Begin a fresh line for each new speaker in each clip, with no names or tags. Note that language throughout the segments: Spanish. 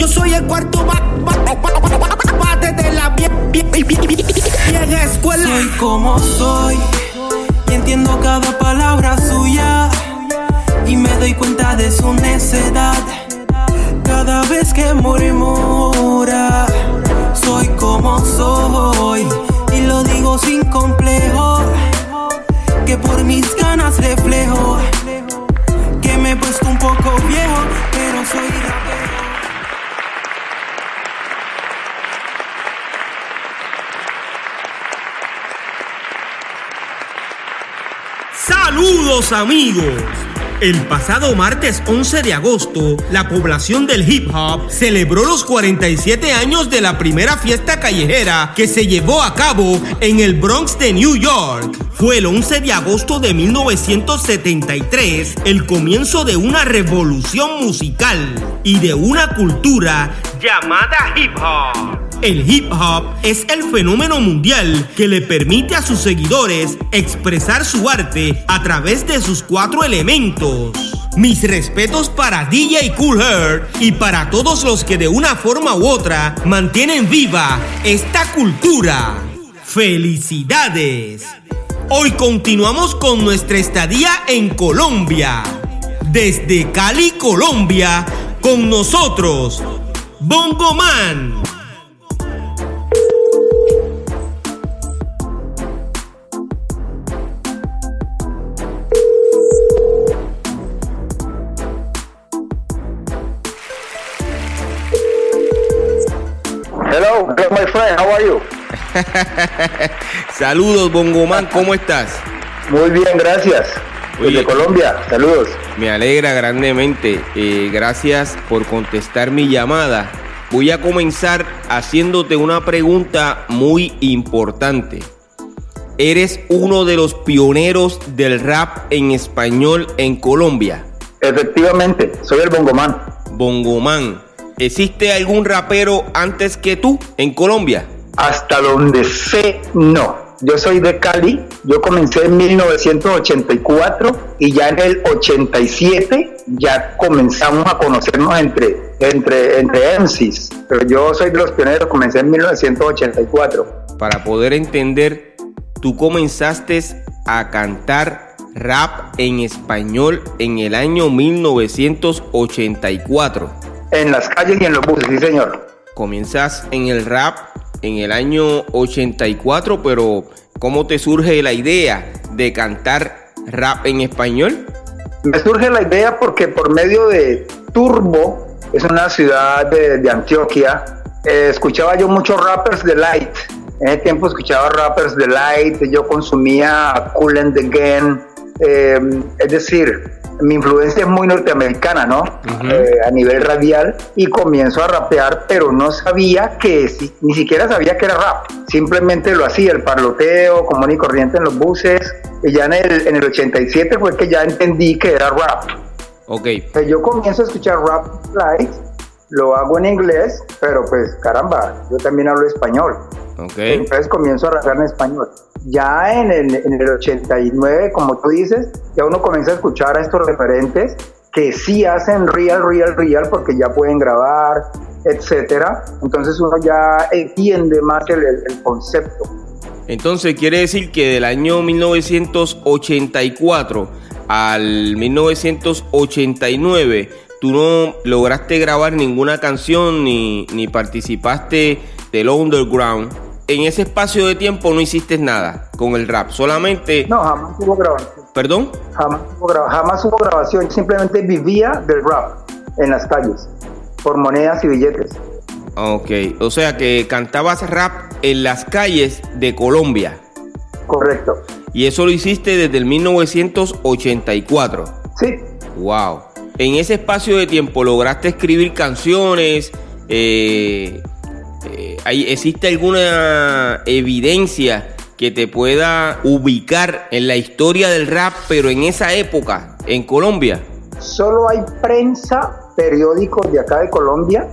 Yo soy el cuarto bate de la vieja escuela. Soy como soy y entiendo cada palabra suya. Y me doy cuenta de su necedad cada vez que murmura. Soy como soy y lo digo sin complejo. Que por mis ganas reflejo que me he puesto un poco viejo, pero soy
Saludos amigos. El pasado martes 11 de agosto, la población del hip hop celebró los 47 años de la primera fiesta callejera que se llevó a cabo en el Bronx de New York. Fue el 11 de agosto de 1973 el comienzo de una revolución musical y de una cultura llamada hip hop. El hip hop es el fenómeno mundial que le permite a sus seguidores expresar su arte a través de sus cuatro elementos. Mis respetos para DJ Cool Herc y para todos los que de una forma u otra mantienen viva esta cultura. ¡Felicidades! Hoy continuamos con nuestra estadía en Colombia. Desde Cali, Colombia, con nosotros, Bongo Man. Saludos, Bongoman, ¿cómo estás?
Muy bien, gracias.
Oye.
Desde Colombia, saludos.
Me alegra grandemente. Eh, gracias por contestar mi llamada. Voy a comenzar haciéndote una pregunta muy importante. ¿Eres uno de los pioneros del rap en español en Colombia?
Efectivamente, soy el Bongoman.
Bongoman, ¿existe algún rapero antes que tú en Colombia?
Hasta donde sé, no. Yo soy de Cali, yo comencé en 1984 y ya en el 87 ya comenzamos a conocernos entre, entre, entre MCs. Pero yo soy de los pioneros, comencé en 1984.
Para poder entender, tú comenzaste a cantar rap en español en el año 1984.
En las calles y en los buses, sí señor.
Comienzas en el rap en el año 84, pero ¿cómo te surge la idea de cantar rap en español?
Me surge la idea porque por medio de Turbo, es una ciudad de, Antioquia, eh, escuchaba yo muchos rappers de Light. En ese tiempo escuchaba rappers de Light, yo consumía Cool and the Gang. eh, es decir, mi influencia es muy norteamericana, ¿no? Eh, a nivel radial y comienzo a rapear, pero no sabía que, si- ni siquiera sabía que era rap. Simplemente lo hacía, el parloteo, común y corriente en los buses. Y ya en el, en el 87 fue que ya entendí que era rap.
Ok,
yo comienzo a escuchar rap light, lo hago en inglés, pero pues caramba, yo también hablo español.
Ok.
Entonces comienzo a rapear en español. Ya en el, en el 89, como tú dices, ya uno comienza a escuchar a estos referentes que sí hacen real, real, real, porque ya pueden grabar, etcétera. Entonces uno ya entiende más el, el- el concepto.
Entonces quiere decir que del año 1984 al 1989 tú no lograste grabar ninguna canción ni, ni participaste del underground. En ese espacio de tiempo no hiciste nada con el rap, solamente...
No, jamás hubo grabación.
¿Perdón?
Jamás hubo, gra- jamás hubo grabación, simplemente vivía del rap en las calles, por monedas y billetes.
Ok, o sea que cantabas rap en las calles de Colombia
Correcto.
y eso lo hiciste desde el 1984.
Sí,
Wow. En ese espacio de tiempo lograste escribir canciones. eh, ¿hay- ¿Existe alguna evidencia que te pueda ubicar en la historia del rap, pero en esa época, en Colombia?
solo hay prensa, periódicos de acá de Colombia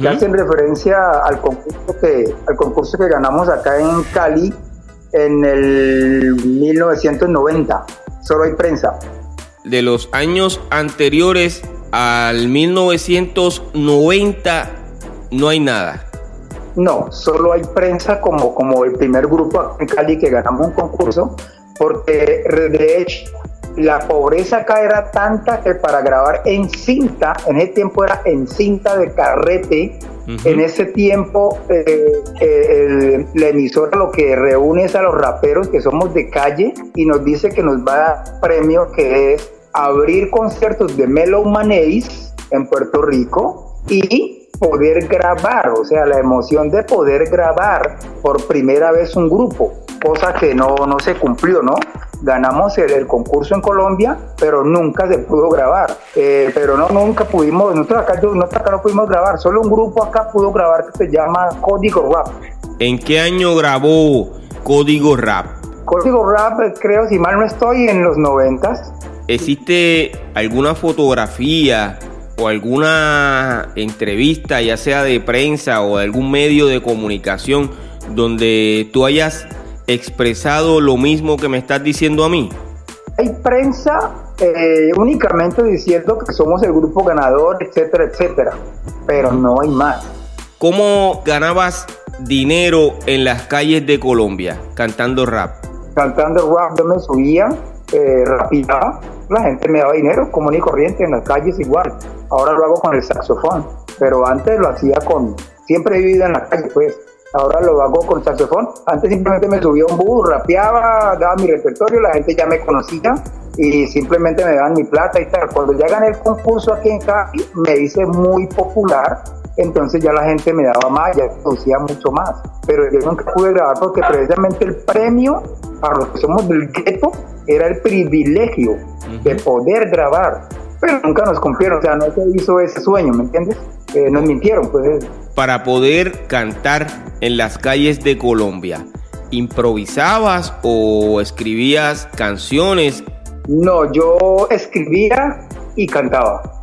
que hacen referencia al concurso que, al concurso que ganamos acá en Cali en el 1990. Solo hay prensa.
De los años anteriores al 1990 no hay nada.
No, solo hay prensa como, como el primer grupo en Cali que ganamos un concurso, porque de hecho la pobreza acá era tanta que para grabar en cinta, en ese tiempo era en cinta de carrete, en ese tiempo eh, eh, la emisora lo que reúne es a los raperos que somos de calle y nos dice que nos va a dar premio que es abrir conciertos de Melo Manéis en Puerto Rico y poder grabar, o sea, la emoción de poder grabar por primera vez un grupo, cosa que no, no se cumplió, ¿no? ganamos el, concurso en Colombia, pero nunca se pudo grabar. Eh, pero no, nunca pudimos, nosotros acá, nosotros acá no pudimos grabar, solo un grupo acá pudo grabar que se llama Código Rap.
¿En qué año grabó Código Rap?
Código Rap, creo, si mal no estoy, en los noventas.
¿Existe alguna fotografía o alguna entrevista, ya sea de prensa o de algún medio de comunicación, donde tú hayas expresado lo mismo que me estás diciendo a mí?
Hay prensa eh, únicamente diciendo que somos el grupo ganador, etcétera, etcétera, pero no hay más.
¿Cómo ganabas dinero en las calles de Colombia cantando rap?
Cantando rap, yo me subía, eh, rapidaba, la gente me daba dinero común y corriente en las calles igual. Ahora lo hago con el saxofón, pero antes lo hacía con, siempre he vivido en la calle pues ahora lo hago con saxofón. Antes simplemente me subía un bus, rapeaba, daba mi repertorio, la gente ya me conocía y simplemente me daban mi plata y tal. Cuando ya gané el concurso aquí en Cali, me hice muy popular, entonces ya la gente me daba más, ya conocía mucho más. Pero yo nunca pude grabar porque precisamente el premio a los que somos del gueto era el privilegio de poder grabar. Pero nunca nos cumplieron, o sea, no se hizo ese sueño, ¿me entiendes? Eh, nos mintieron, pues
para poder cantar en las calles de Colombia? ¿Improvisabas o escribías canciones?
No, yo escribía y cantaba.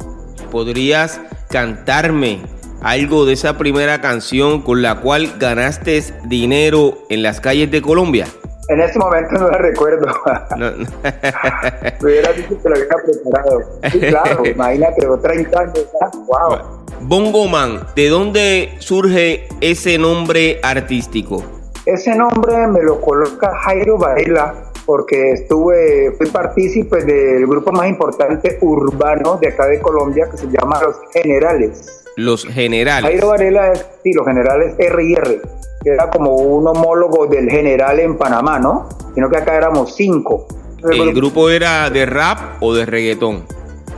¿Podrías cantarme algo de esa primera canción con la cual ganaste dinero en las calles de Colombia?
En este momento no la recuerdo. No, Me hubiera dicho que lo había preparado. Sí, claro, imagínate, 30 años. Wow.
Bongo Man, ¿de dónde surge ese nombre artístico?
Ese nombre me lo coloca Jairo Varela porque estuve, fui partícipe del grupo más importante urbano de acá de Colombia que se llama Los Generales.
Los Generales.
Jairo Varela es, sí, Los Generales R y R, que era como un homólogo del general en Panamá, ¿no? Sino que acá éramos cinco.
¿El grupo era de rap o de reggaetón?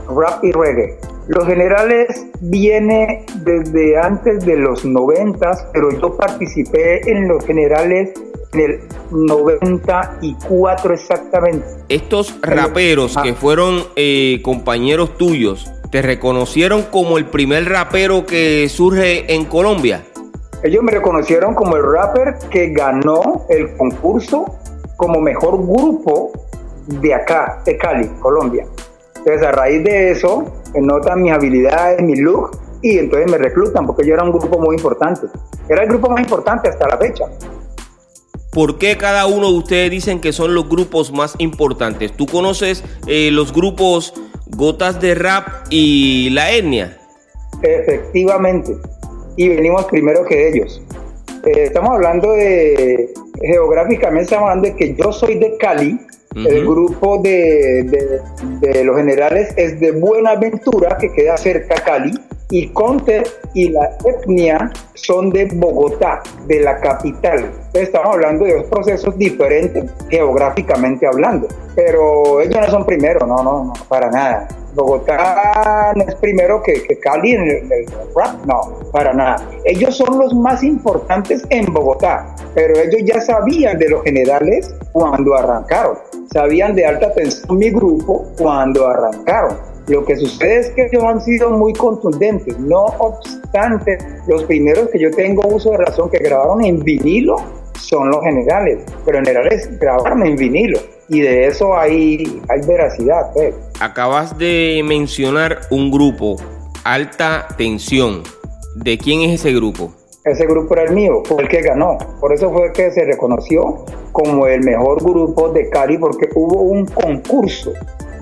Rap y reggae. Los generales viene desde antes de los noventas, pero yo participé en los generales en el 94 exactamente.
Estos raperos que fueron eh, compañeros tuyos, ¿te reconocieron como el primer rapero que surge en Colombia?
Ellos me reconocieron como el rapper que ganó el concurso como mejor grupo de acá, de Cali, Colombia. Entonces, a raíz de eso, notan mis habilidades, mi look, y entonces me reclutan porque yo era un grupo muy importante. Era el grupo más importante hasta la fecha.
¿Por qué cada uno de ustedes dicen que son los grupos más importantes? ¿Tú conoces eh, los grupos Gotas de Rap y La Etnia?
Efectivamente, y venimos primero que ellos. Eh, estamos hablando de, geográficamente estamos hablando de que yo soy de Cali, el grupo de, los generales es de Buenaventura, que queda cerca a Cali, y Conte y la etnia son de Bogotá, de la capital. estamos hablando de dos procesos diferentes geográficamente hablando, pero ellos no son primero, no, no, no, para nada. Bogotá no es primero que, Cali en el, rap, no, para nada. Ellos son los más importantes en Bogotá, pero ellos ya sabían de los generales cuando arrancaron, sabían de alta tensión mi grupo cuando arrancaron. Lo que sucede es que ellos han sido muy contundentes, no obstante, los primeros que yo tengo uso de razón que grabaron en vinilo son los generales, pero generales grabaron en vinilo y de eso hay, hay veracidad. Pues.
Acabas de mencionar un grupo, Alta Tensión. ¿De quién es ese grupo?
Ese grupo era el mío, fue el que ganó. Por eso fue que se reconoció como el mejor grupo de Cali, porque hubo un concurso.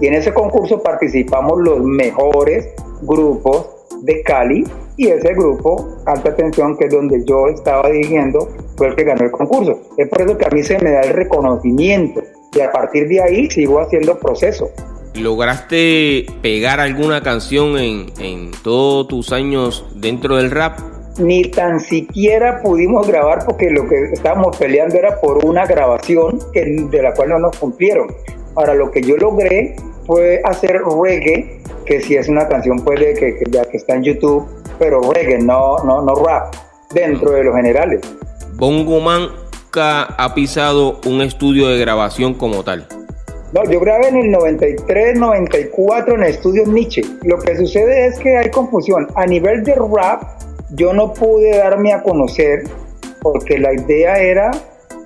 Y en ese concurso participamos los mejores grupos de Cali y ese grupo, Alta Tensión, que es donde yo estaba dirigiendo, fue el que ganó el concurso. Es por eso que a mí se me da el reconocimiento y a partir de ahí sigo haciendo proceso.
¿Lograste pegar alguna canción en, en todos tus años dentro del rap?
Ni tan siquiera pudimos grabar porque lo que estábamos peleando era por una grabación que, de la cual no nos cumplieron. Ahora, lo que yo logré fue hacer reggae, que si es una canción puede que, que, ya que está en YouTube, pero reggae, no, no, no rap, dentro de los generales.
Bongo Man ha pisado un estudio de grabación como tal.
No, yo grabé en el 93, 94 en el estudio Nietzsche. Lo que sucede es que hay confusión. A nivel de rap, yo no pude darme a conocer porque la idea era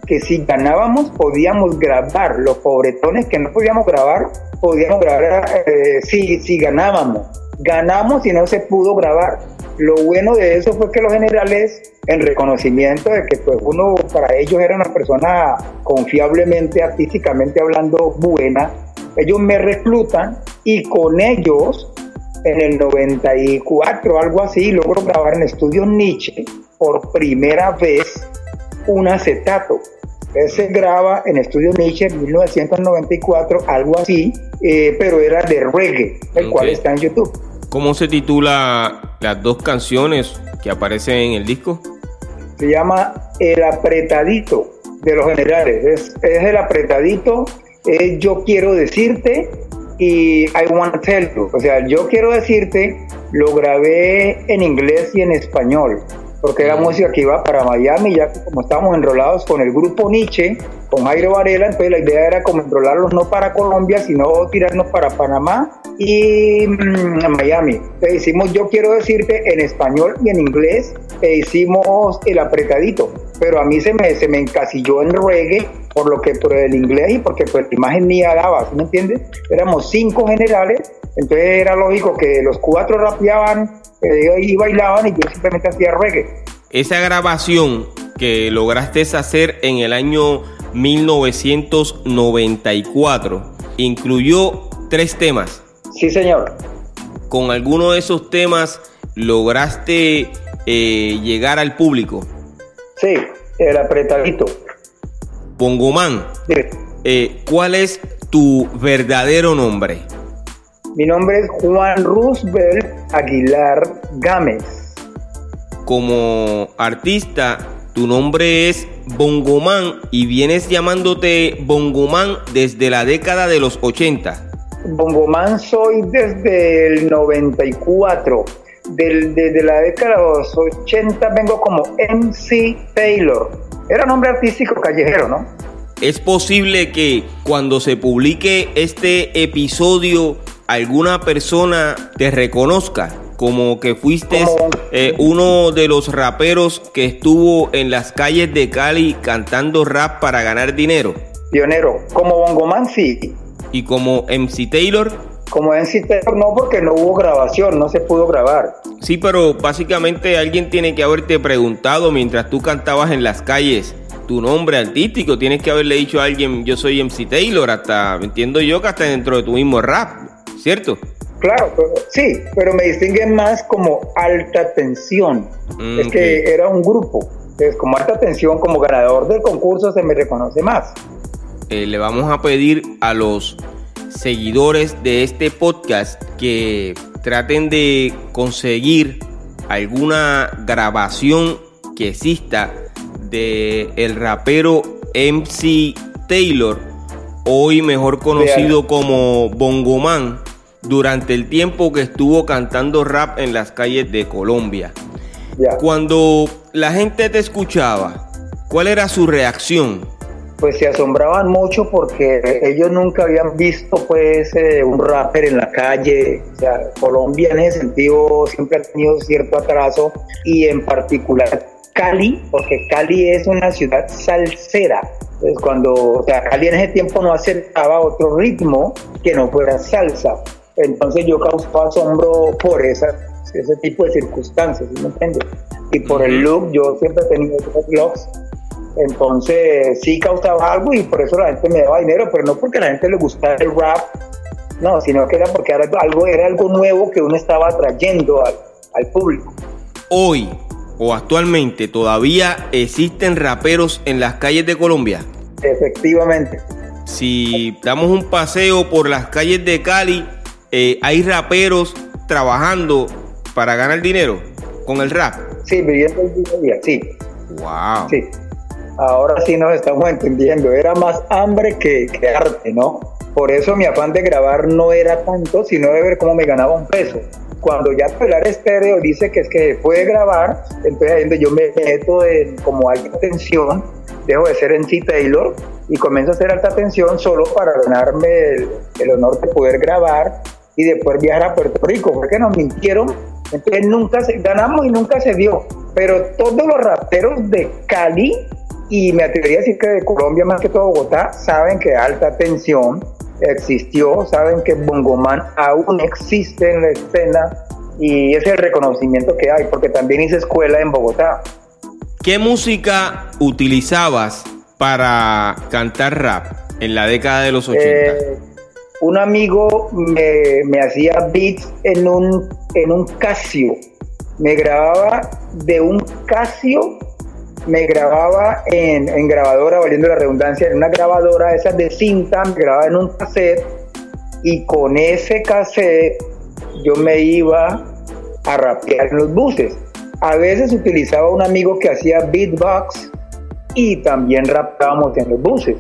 que si ganábamos podíamos grabar. Los pobretones que no podíamos grabar, podíamos grabar eh, si, si ganábamos. Ganamos y no se pudo grabar. Lo bueno de eso fue que los generales, en reconocimiento de que pues uno para ellos era una persona confiablemente, artísticamente hablando buena, ellos me reclutan y con ellos en el 94, algo así, logro grabar en Estudio Nietzsche por primera vez un acetato. Ese graba en Estudio Nietzsche en 1994, algo así, eh, pero era de reggae, el cual está en YouTube.
¿Cómo se titula las dos canciones que aparecen en el disco?
Se llama El apretadito de los generales. Es, es el apretadito, es Yo quiero decirte y I want tell you. O sea, Yo quiero decirte lo grabé en inglés y en español porque era música que iba para Miami, ya que como estábamos enrolados con el grupo Nietzsche, con Jairo Varela, entonces la idea era como enrolarlos no para Colombia, sino tirarnos para Panamá y mm, Miami. Entonces hicimos Yo Quiero Decirte en español y en inglés, e hicimos El Apretadito, pero a mí se me, se me encasilló en reggae por lo que por el inglés y porque pues la imagen mía daba, ¿sí me entiendes? Éramos cinco generales, entonces era lógico que los cuatro rapeaban y bailaban y yo simplemente hacía reggae.
Esa grabación que lograste hacer en el año 1994 incluyó tres temas.
Sí, señor.
¿Con alguno de esos temas lograste eh, llegar al público?
Sí, el apretadito.
Pongoman, eh, ¿cuál es tu verdadero nombre?
Mi nombre es Juan Roosevelt Aguilar Gámez.
Como artista, tu nombre es Bongoman y vienes llamándote Bongoman desde la década de los 80.
Bongoman soy desde el 94. desde la década de los 80 vengo como MC Taylor. Era nombre artístico callejero, ¿no?
Es posible que cuando se publique este episodio alguna persona te reconozca como que fuiste eh, uno de los raperos que estuvo en las calles de Cali cantando rap para ganar dinero.
Pionero, como Bongoman sí.
¿Y como MC Taylor?
Como MC Taylor no, porque no hubo grabación, no se pudo grabar.
Sí, pero básicamente alguien tiene que haberte preguntado mientras tú cantabas en las calles tu nombre artístico. Tienes que haberle dicho a alguien, yo soy MC Taylor, hasta, entiendo yo que hasta dentro de tu mismo rap, ¿cierto?
Claro, sí, pero me distinguen más como alta tensión. Mm, es que era un grupo. Entonces, como alta tensión, como ganador del concurso, se me reconoce más.
Eh, le vamos a pedir a los seguidores de este podcast que traten de conseguir alguna grabación que exista de el rapero MC Taylor, hoy mejor conocido como Bongoman, durante el tiempo que estuvo cantando rap en las calles de Colombia. Cuando la gente te escuchaba, ¿cuál era su reacción?
Pues se asombraban mucho porque ellos nunca habían visto pues eh, un rapper en la calle. O sea, Colombia en ese sentido siempre ha tenido cierto atraso y en particular Cali, porque Cali es una ciudad salsera. Entonces, cuando, o sea, Cali en ese tiempo no aceptaba otro ritmo que no fuera salsa. Entonces yo causaba asombro por ese tipo de circunstancias, ¿sí me entiendes? Y por el look, yo siempre he tenido esos looks. Entonces sí causaba algo y por eso la gente me daba dinero, pero no porque a la gente le gustara el rap, no, sino que era porque era algo, era algo nuevo que uno estaba trayendo al, al público.
hoy o actualmente todavía existen raperos en las calles de Colombia?
Efectivamente.
Si damos un paseo por las calles de Cali, eh, hay raperos trabajando para ganar dinero con el rap.
Sí, viviendo el día a día, sí.
Wow.
Sí. Ahora sí nos estamos entendiendo. Era más hambre que, que arte, ¿no? Por eso mi afán de grabar no era tanto, sino de ver cómo me ganaba un peso cuando ya Pelar Estéreo dice que es que puede grabar, entonces yo me meto en como alta tensión, dejo de ser en C. Taylor y comienzo a hacer alta tensión solo para ganarme el, honor de poder grabar y después viajar a Puerto Rico, porque nos mintieron, entonces nunca se, ganamos y nunca se dio, pero todos los raperos de Cali y me atrevería a decir que de Colombia más que todo Bogotá saben que alta tensión existió, saben que Bongoman aún existe en la escena y ese es el reconocimiento que hay, porque también hice escuela en Bogotá.
¿Qué música utilizabas para cantar rap en la década de los 80? Eh,
un amigo me, me, hacía beats en un, en un Casio. Me grababa de un Casio me grababa en, en, grabadora, valiendo la redundancia, en una grabadora esa de cinta, me grababa en un cassette y con ese cassette yo me iba a rapear en los buses. A veces utilizaba un amigo que hacía beatbox y también rapeábamos en los buses.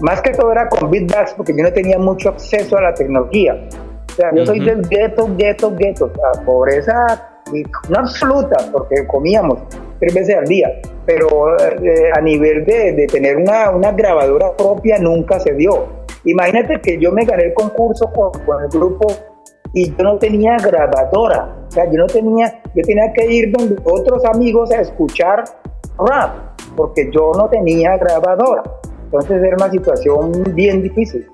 Más que todo era con beatbox porque yo no tenía mucho acceso a la tecnología. O sea, yo soy del ghetto, ghetto, ghetto. O sea, pobreza no absoluta, porque comíamos tres veces al día, pero eh, a nivel de, de tener una, una, grabadora propia nunca se dio. Imagínate que yo me gané el concurso con, con, el grupo y yo no tenía grabadora, o sea, yo no tenía, yo tenía que ir donde otros amigos a escuchar rap, porque yo no tenía grabadora. Entonces era una situación bien difícil.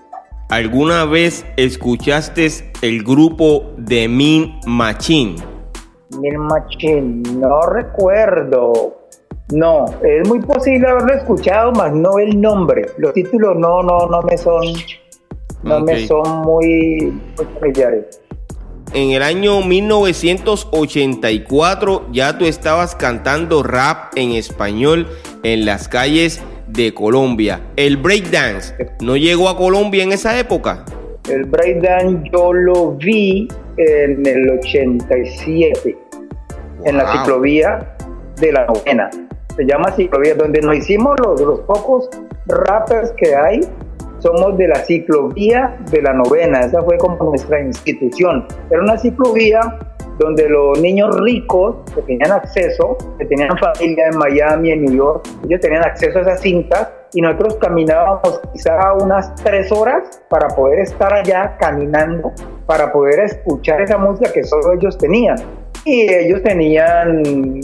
¿Alguna vez escuchaste el grupo de Min Machine?
Mil Machine, no recuerdo. No, es muy posible haberlo escuchado, más no el nombre. Los títulos no, no, no me son, no me son muy, familiares.
En el año 1984 ya tú estabas cantando rap en español en las calles de Colombia. El breakdance no llegó a Colombia en esa época.
El breakdance yo lo vi en el 87, en la ciclovía de la novena. Se llama ciclovía, donde nos hicimos los, los pocos rappers que hay, somos de la ciclovía de la novena. Esa fue como nuestra institución. Era una ciclovía donde los niños ricos que tenían acceso, que tenían familia en Miami, en New York, ellos tenían acceso a esas cintas y nosotros caminábamos quizá unas tres horas para poder estar allá caminando, para poder escuchar esa música que solo ellos tenían. Y ellos tenían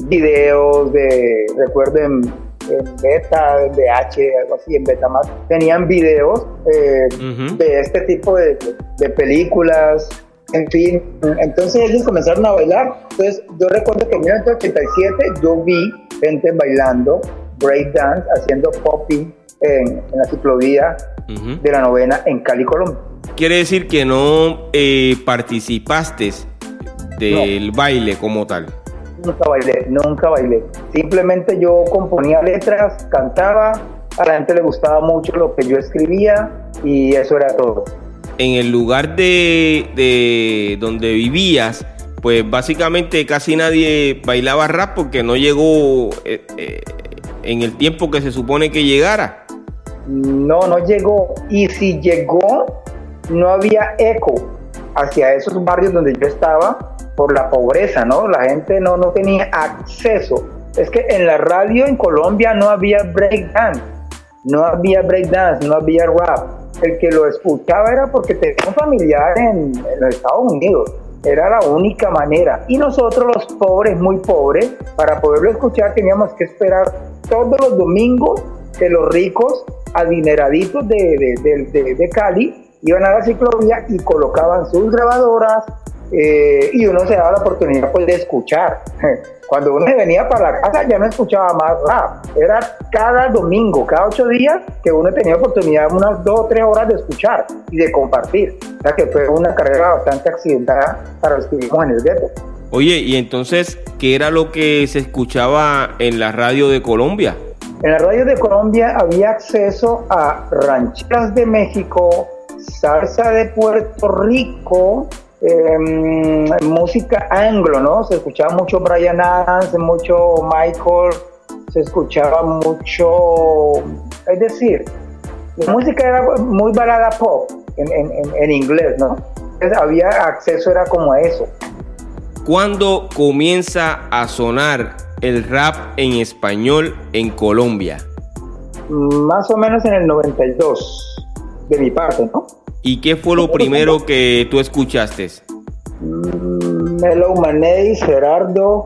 videos de, recuerden, en beta, en BH, algo así, en beta más, tenían videos eh, de este tipo de, de películas, en fin, entonces ellos comenzaron a bailar. Entonces yo recuerdo que en 1987 yo vi gente bailando breakdance, haciendo popping en, la ciclovía de la novena en Cali, Colombia.
Quiere decir que no eh, participaste del baile como tal.
Nunca bailé, nunca bailé. Simplemente yo componía letras, cantaba, a la gente le gustaba mucho lo que yo escribía y eso era todo
en el lugar de, donde vivías, pues básicamente casi nadie bailaba rap porque no llegó eh, eh, en el tiempo que se supone que llegara.
No, no llegó. Y si llegó, no había eco hacia esos barrios donde yo estaba por la pobreza, ¿no? La gente no, no tenía acceso. Es que en la radio en Colombia no había breakdance, no había breakdance, no había rap el que lo escuchaba era porque tenía un familiar en, los Estados Unidos. Era la única manera. Y nosotros los pobres, muy pobres, para poderlo escuchar teníamos que esperar todos los domingos que los ricos adineraditos de, de, de Cali iban a la ciclovía y colocaban sus grabadoras, eh, y uno se daba la oportunidad pues, de escuchar. Cuando uno venía para la casa ya no escuchaba más rap. Era cada domingo, cada ocho días que uno tenía oportunidad unas dos o tres horas de escuchar y de compartir. O sea que fue una carrera bastante accidentada para los que vivimos en el gueto.
Oye, y entonces, ¿qué era lo que se escuchaba en la radio de Colombia?
En la radio de Colombia había acceso a rancheras de México, salsa de Puerto Rico, em, música anglo, ¿no? Se escuchaba mucho Brian Adams, mucho Michael, se escuchaba mucho, es decir, la música era muy balada pop en, inglés, ¿no? Entonces había acceso, era como a eso.
¿Cuándo comienza a sonar el rap en español en Colombia?
Más o menos en el 92, de mi parte, ¿no?
¿Y qué fue lo primero que tú escuchaste?
Melo Maney, Gerardo,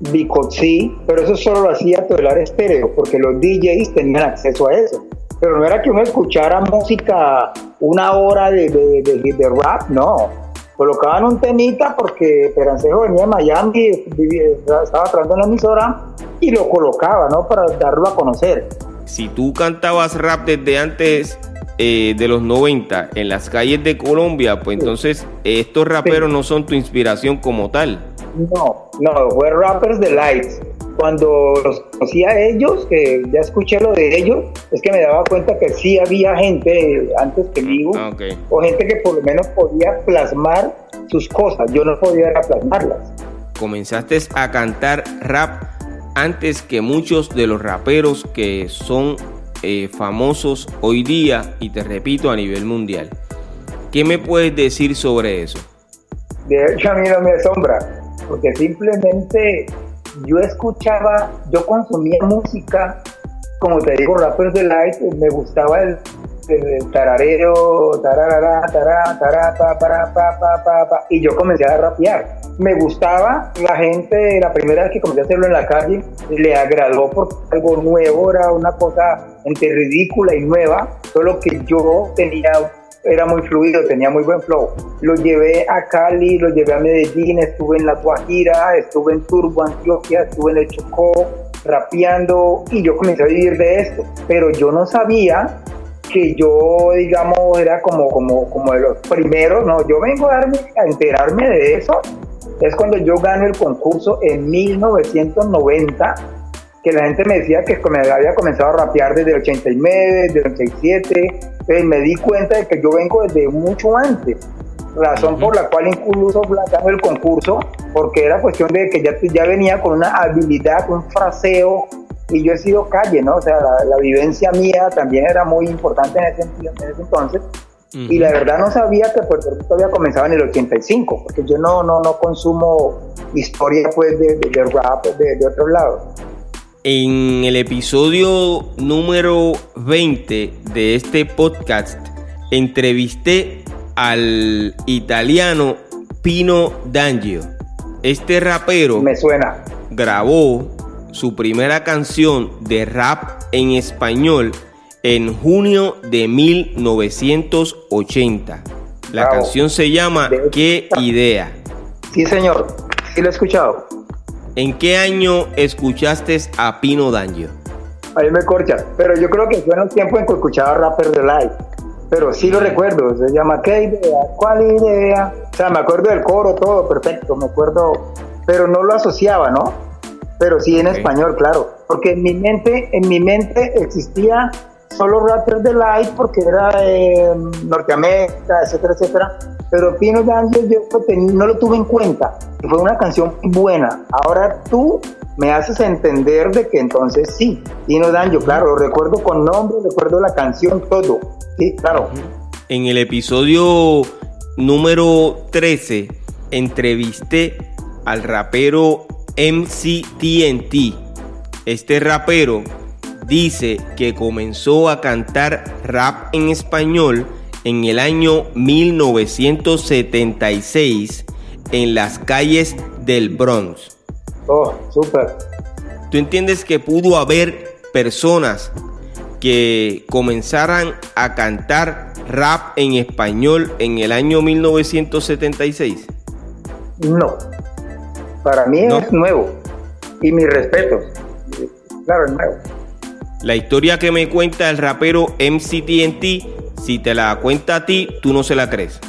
Bicotzi, pero eso solo lo hacía Todelar Estéreo, porque los DJs tenían acceso a eso. Pero no era que uno escuchara música una hora de, de, de rap, no colocaban un temita porque Perancejo venía de Miami, estaba trabajando en la emisora y lo colocaba, ¿no? Para darlo a conocer.
Si tú cantabas rap desde antes eh, de los 90 en las calles de Colombia, pues entonces estos raperos no son tu inspiración como tal.
No, no, fue rappers de lights cuando los conocí a ellos, que ya escuché lo de ellos, es que me daba cuenta que sí había gente antes que digo, ah, o gente que por lo menos podía plasmar sus cosas, yo no podía plasmarlas.
Comenzaste a cantar rap antes que muchos de los raperos que son eh, famosos hoy día y te repito a nivel mundial. ¿Qué me puedes decir sobre eso?
De hecho a mí no me asombra, porque simplemente yo escuchaba, yo consumía música, como te digo, rappers de light, me gustaba el, tararero, tararara, tará, tará, pa, pa, pa, pa, pa, y yo comencé a rapear. Me gustaba, la gente, la primera vez que comencé a hacerlo en la calle, le agradó por algo nuevo, era una cosa entre ridícula y nueva, solo que yo tenía era muy fluido, tenía muy buen flow. Lo llevé a Cali, lo llevé a Medellín, estuve en La Guajira, estuve en Turbo, Antioquia, estuve en el Chocó, rapeando y yo comencé a vivir de esto. Pero yo no sabía que yo, digamos, era como, como, como de los primeros, no, yo vengo a, darme, a enterarme de eso. Es cuando yo gano el concurso en 1990 que la gente me decía que me había comenzado a rapear desde el 89, desde el 87, me di cuenta de que yo vengo desde mucho antes, razón por la cual incluso ganó el concurso, porque era cuestión de que ya, ya venía con una habilidad, un fraseo, y yo he sido calle, ¿no? O sea, la, vivencia mía también era muy importante en ese, en ese entonces, y la verdad no sabía que Puerto Rico había comenzado en el 85, porque yo no, no, no consumo historia pues de, de, rap de, de otros lados.
En el episodio número 20 de este podcast entrevisté al italiano Pino D'Angio. Este rapero
me suena.
Grabó su primera canción de rap en español en junio de 1980. La canción se llama ¿Qué idea?
Sí, señor. Sí lo he escuchado.
¿En qué año escuchaste a Pino D'Angio?
Ahí me corcha, pero yo creo que fue en un tiempo en que escuchaba Rapper de Live. Pero sí lo recuerdo, se llama ¿Qué idea? ¿Cuál idea? O sea, me acuerdo del coro, todo perfecto, me acuerdo, pero no lo asociaba, ¿no? Pero sí en español, claro, porque en mi mente, en mi mente existía solo Rapper de Live porque era de Norteamérica, etcétera, etcétera pero Pino D'Angelo yo no lo tuve en cuenta. Fue una canción buena. Ahora tú me haces entender de que entonces sí, Pino D'Angelo, claro, recuerdo con nombre, recuerdo la canción, todo. Sí, claro.
En el episodio número 13 entrevisté al rapero MCTNT. Este rapero dice que comenzó a cantar rap en español en el año 1976 en las calles del Bronx.
Oh, súper.
¿Tú entiendes que pudo haber personas que comenzaran a cantar rap en español en el año 1976?
No. Para mí es nuevo. Y mis respetos. Claro, es nuevo.
La historia que me cuenta el rapero MCTNT si te la cuenta a ti, tú no se la crees.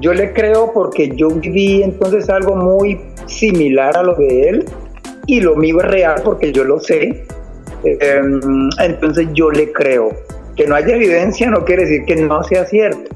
yo le creo porque yo viví entonces algo muy similar a lo de él y lo mío es real porque yo lo sé. Em, entonces yo le creo. Que no haya evidencia no quiere decir que no sea cierto.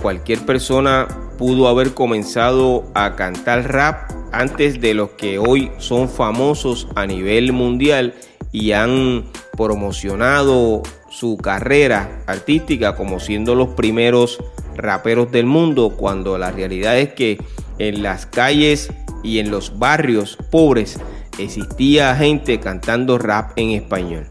Cualquier persona pudo haber comenzado a cantar rap antes de los que hoy son famosos a nivel mundial y han promocionado su carrera artística como siendo los primeros raperos del mundo, cuando la realidad es que en las calles y en los barrios pobres existía gente cantando rap en español.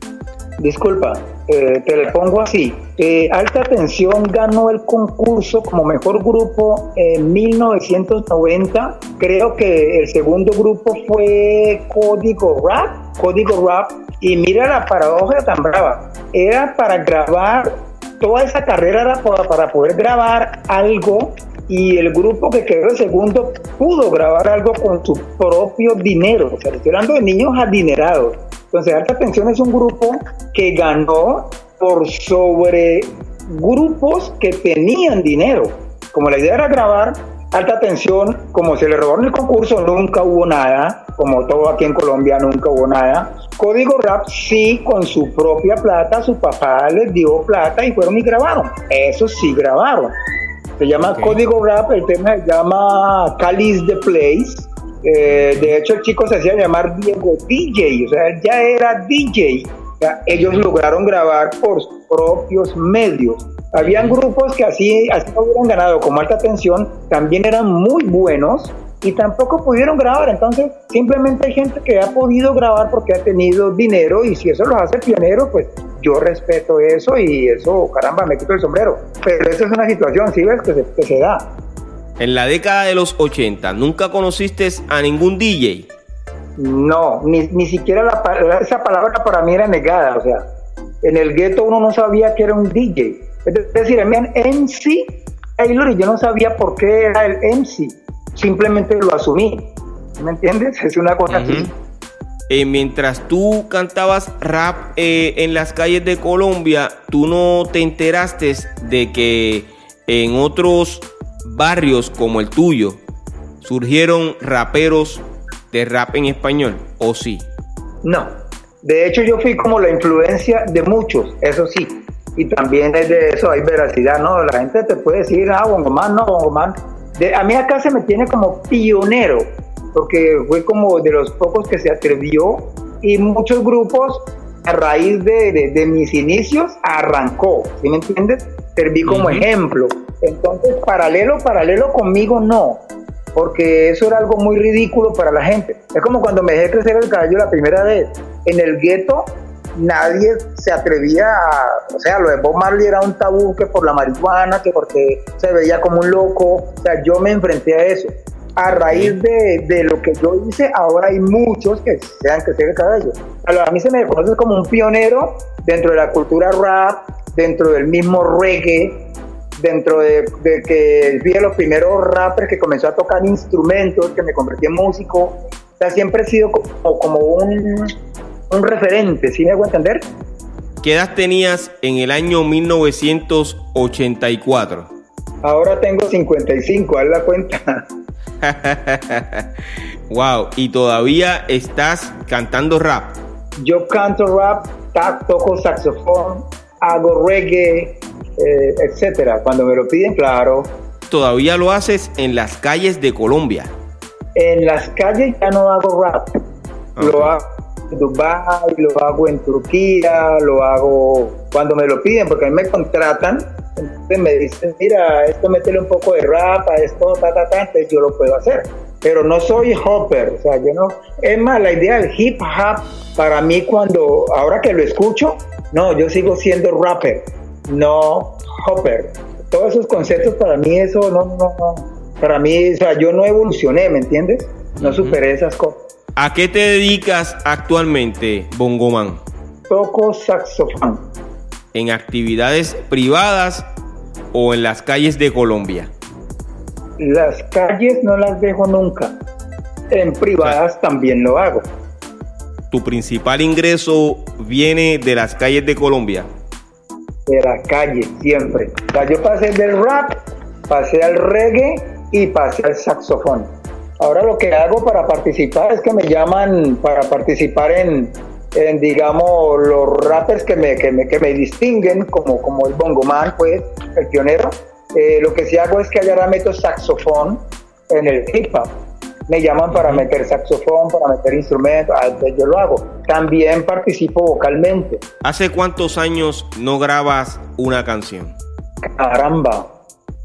Disculpa, eh, te le pongo así. Eh, Alta Tensión ganó el concurso como mejor grupo en 1990. Creo que el segundo grupo fue Código Rap. Código Rap. Y mira la paradoja tan brava. Era para grabar, toda esa carrera era para, poder grabar algo y el grupo que quedó segundo pudo grabar algo con su propio dinero. O sea, estoy hablando de niños adinerados. Entonces, Alta Tensión es un grupo que ganó por sobre grupos que tenían dinero. Como la idea era grabar alta tensión, como se le robaron el concurso, nunca hubo nada, como todo aquí en Colombia nunca hubo nada. Código Rap sí, con su propia plata, su papá les dio plata y fueron y grabaron. Eso sí grabaron. Se llama Código Rap, el tema se llama Cali's the Place. Eh, de hecho, el chico se hacía llamar Diego DJ, o sea, él ya era DJ. Ellos lograron grabar por sus propios medios. Habían grupos que así, así hubieran ganado como alta tensión, también eran muy buenos y tampoco pudieron grabar. Entonces, simplemente hay gente que ha podido grabar porque ha tenido dinero y si eso los hace pioneros, pues yo respeto eso y eso, caramba, me quito el sombrero. Pero esa es una situación, ¿sí ves? Que se, que se da.
En la década de los 80, ¿nunca conociste a ningún DJ?
No, ni, ni siquiera esa palabra para mí era negada. O sea, en el gueto uno no sabía que era un DJ. Es decir, en MC Taylor y yo no sabía por qué era el MC. Simplemente lo asumí. ¿Me entiendes? Es una cosa así.
Eh, mientras tú cantabas rap eh, en las calles de Colombia, tú no te enteraste de que en otros barrios como el tuyo surgieron raperos de rap en español, ¿o sí?
No. De hecho, yo fui como la influencia de muchos, eso sí. Y también es de eso hay veracidad, ¿no? La gente te puede decir, ah, Bongomán, no, Bongomán. De, a mí acá se me tiene como pionero porque fue como de los pocos que se atrevió y muchos grupos a raíz de, de, mis inicios arrancó, ¿sí me entiendes? Serví como ejemplo. Entonces, paralelo, paralelo conmigo no, porque eso era algo muy ridículo para la gente. Es como cuando me dejé crecer el cabello la primera vez. En el gueto nadie se atrevía a, o sea, lo de Bob Marley era un tabú que por la marihuana, que porque se veía como un loco, o sea, yo me enfrenté a eso a raíz de, de, lo que yo hice, ahora hay muchos que sean que el cabello. A mí se me conoce como un pionero dentro de la cultura rap, dentro del mismo reggae, dentro de, de que fui de los primeros rappers que comenzó a tocar instrumentos, que me convertí en músico. O sea, siempre he sido como, como un, un referente, ¿sí me hago entender?
¿Qué edad tenías en el año 1984?
Ahora tengo 55, haz la cuenta.
wow, y todavía estás cantando rap.
Yo canto rap, toco saxofón, hago reggae, eh, etcétera. Cuando me lo piden, claro.
Todavía lo haces en las calles de Colombia.
En las calles ya no hago rap. Lo hago en Dubai, lo hago en Turquía, lo hago cuando me lo piden, porque a mí me contratan entonces me dicen, mira, esto métele un poco de rap, a esto, ta, ta, ta, entonces yo lo puedo hacer. Pero no soy hopper, o sea, yo no. Es más, la idea del hip hop, para mí, cuando, ahora que lo escucho, no, yo sigo siendo rapper, no hopper. Todos esos conceptos, para mí, eso no, no, no. Para mí, o sea, yo no evolucioné, ¿me entiendes? No superé esas cosas.
¿A qué te dedicas actualmente, Bongoman?
Toco saxofón
en actividades privadas o en las calles de Colombia?
Las calles no las dejo nunca. En privadas también lo hago.
¿Tu principal ingreso viene de las calles de Colombia?
De la calle, siempre. O sea, yo pasé del rap, pasé al reggae y pasé al saxofón. Ahora lo que hago para participar es que me llaman para participar en, digamos, los rappers que me, que me, que me distinguen, como, como el Bongo Man, pues, el pionero. Eh, lo que sí hago es que allá meto saxofón en el hip hop. Me llaman para meter saxofón, para meter instrumentos, ah, yo lo hago. También participo vocalmente.
¿Hace cuántos años no grabas una canción?
Caramba,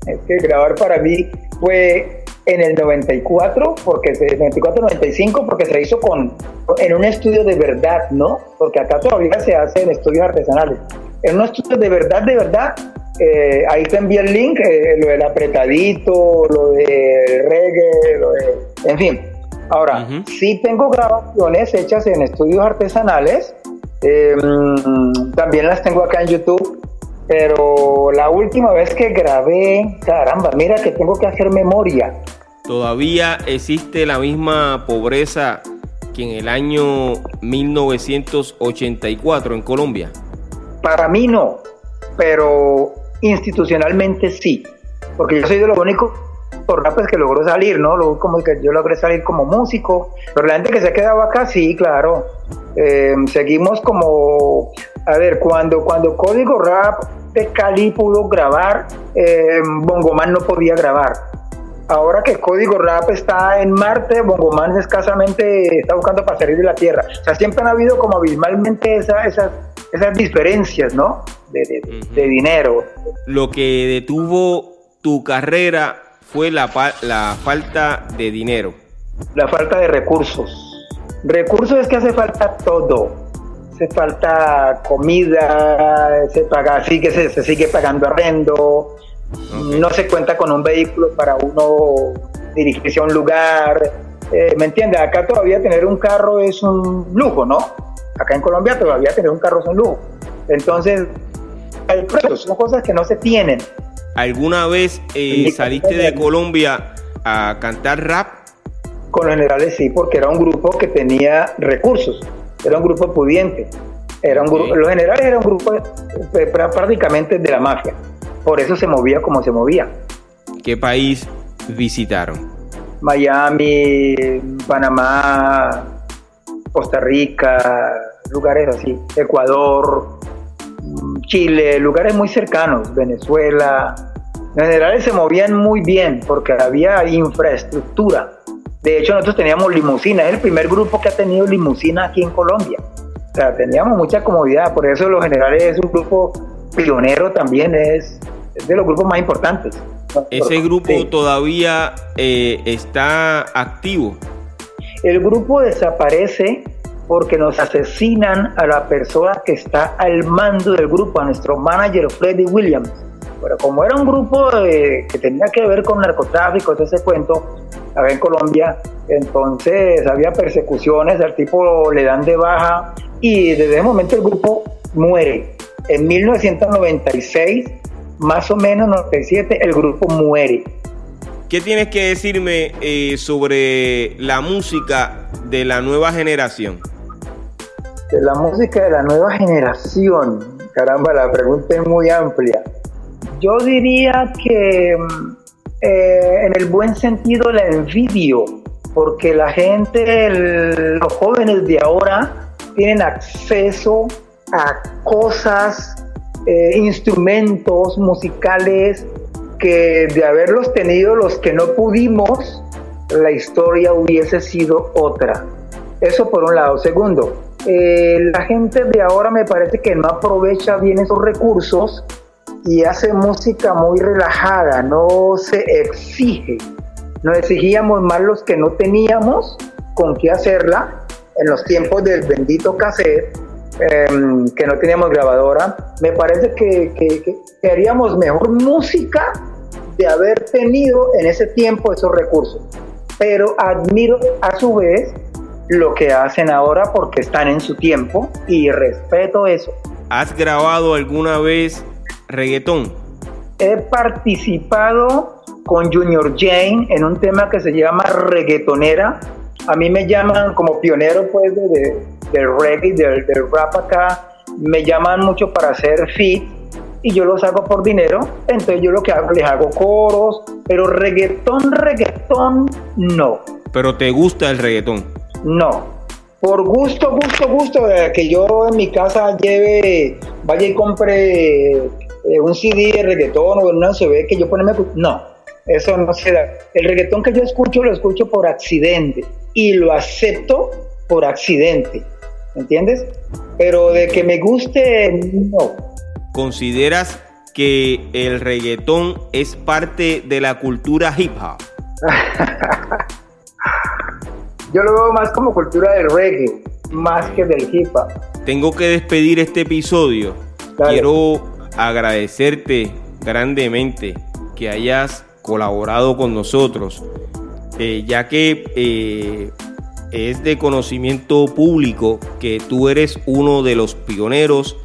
es que grabar para mí fue en el 94, porque se, 94-95, porque se hizo con, en un estudio de verdad, ¿no? Porque acá todavía se hace en estudios artesanales. En un estudio de verdad, de verdad, eh, ahí te envía el link, eh, lo del apretadito, lo del reggae, lo de, en fin. Ahora, sí tengo grabaciones hechas en estudios artesanales, em, también las tengo acá en YouTube, pero la última vez que grabé, caramba, mira que tengo que hacer memoria.
¿Todavía existe la misma pobreza que en el año 1984 en Colombia?
Para mí no, pero institucionalmente sí, porque yo soy de los únicos rappers que logró salir, ¿no? Lo, como que yo logré salir como músico, pero la gente que se ha quedado acá, sí, claro. Eh, seguimos como, a ver, cuando, cuando Código Rap de Cali pudo grabar, eh, Bongoman no podía grabar. Ahora que Código Rap está en Marte, Bongoman escasamente está buscando para salir de la Tierra. O sea, siempre han habido como abismalmente esa, esas, esas diferencias, ¿no? De, de, dinero.
Lo que detuvo tu carrera fue la, la falta de dinero.
La falta de recursos. Recursos es que hace falta todo hace falta comida, se paga, sigue, se, se sigue pagando arrendo, no se cuenta con un vehículo para uno dirigirse a un lugar. Eh, ¿Me entiendes? Acá todavía tener un carro es un lujo, ¿no? Acá en Colombia todavía tener un carro es un lujo. Entonces, hay precios, son cosas que no se tienen.
¿Alguna vez eh, saliste de Colombia a cantar rap?
Con los generales sí, porque era un grupo que tenía recursos era un grupo pudiente. Era un grupo, los generales eran un grupo eh, prácticamente de la mafia. Por eso se movía como se movía.
¿Qué país visitaron?
Miami, Panamá, Costa Rica, lugares así, Ecuador, Chile, lugares muy cercanos, Venezuela. Los generales se movían muy bien porque había infraestructura de hecho, nosotros teníamos limusina, es el primer grupo que ha tenido limusina aquí en Colombia. O sea, teníamos mucha comodidad, por eso los generales es un grupo pionero también, es, de los grupos más importantes.
¿Ese grupo todavía eh, está activo?
El grupo desaparece porque nos asesinan a la persona que está al mando del grupo, a nuestro manager Freddy Williams. Pero como era un grupo que tenía que ver con narcotráfico, todo ese cuento, acá en Colombia, entonces había persecuciones, al tipo le dan de baja y desde ese momento el grupo muere. En 1996, más o menos 97, el grupo muere.
¿Qué tienes que decirme eh, sobre la música de la nueva generación?
De la música de la nueva generación. Caramba, la pregunta es muy amplia. Yo diría que mm, eh, en el buen sentido la envidio, porque la gente, los jóvenes de ahora tienen acceso a cosas, eh, instrumentos musicales que de haberlos tenido los que no pudimos, la historia hubiese sido otra. Eso por un lado. Segundo, la gente de ahora me parece que no aprovecha bien esos recursos y hace música muy relajada, no se exige. Nos exigíamos más los que no teníamos con qué hacerla en los tiempos del bendito cassette, em, que no teníamos grabadora. Me parece que, que, haríamos mejor música de haber tenido en ese tiempo esos recursos. Pero admiro a su vez lo que hacen ahora porque están en su tiempo y respeto eso.
¿Has grabado alguna vez reggaetón?
He participado con Junior Jane en un tema que se llama reggaetonera. A mí me llaman como pionero pues de, del reggae, del, rap acá. Me llaman mucho para hacer feat y yo los hago por dinero, entonces yo lo que hago, les hago coros, pero reggaetón, reggaetón, no.
Pero te gusta el reggaetón.
No, por gusto, gusto, gusto, que yo en mi casa lleve, vaya y compre eh, un CD de reggaetón o una ve que yo ponerme. No, eso no se da. El reggaetón que yo escucho lo escucho por accidente y lo acepto por accidente. ¿Entiendes? Pero de que me guste, no.
¿Consideras que el reggaetón es parte de la cultura hip hop?
Yo lo veo más como cultura del reggae, más que del hip hop.
Tengo que despedir este episodio. Quiero agradecerte grandemente que hayas colaborado con nosotros, eh, ya que eh, es de conocimiento público que tú eres uno de los pioneros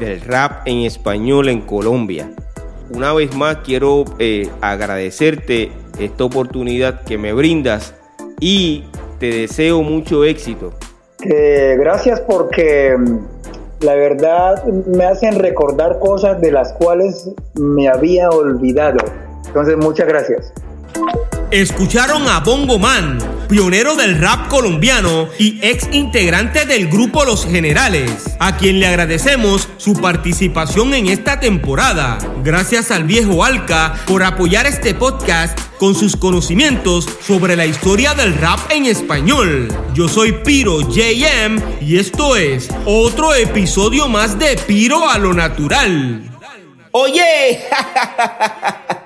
del rap en español en Colombia. Una vez más quiero eh, agradecerte esta oportunidad que me brindas y te deseo mucho éxito.
gracias porque mm, la verdad me hacen recordar cosas de las cuales me había olvidado. Entonces, muchas gracias.
Escucharon a Bongo Man, pionero del rap colombiano y ex integrante del grupo Los Generales, a quien le agradecemos su participación en esta temporada. Gracias al viejo Alca por apoyar este podcast con sus conocimientos sobre la historia del rap en español. Yo soy Piro JM y esto es otro episodio más de Piro a lo natural. Oye,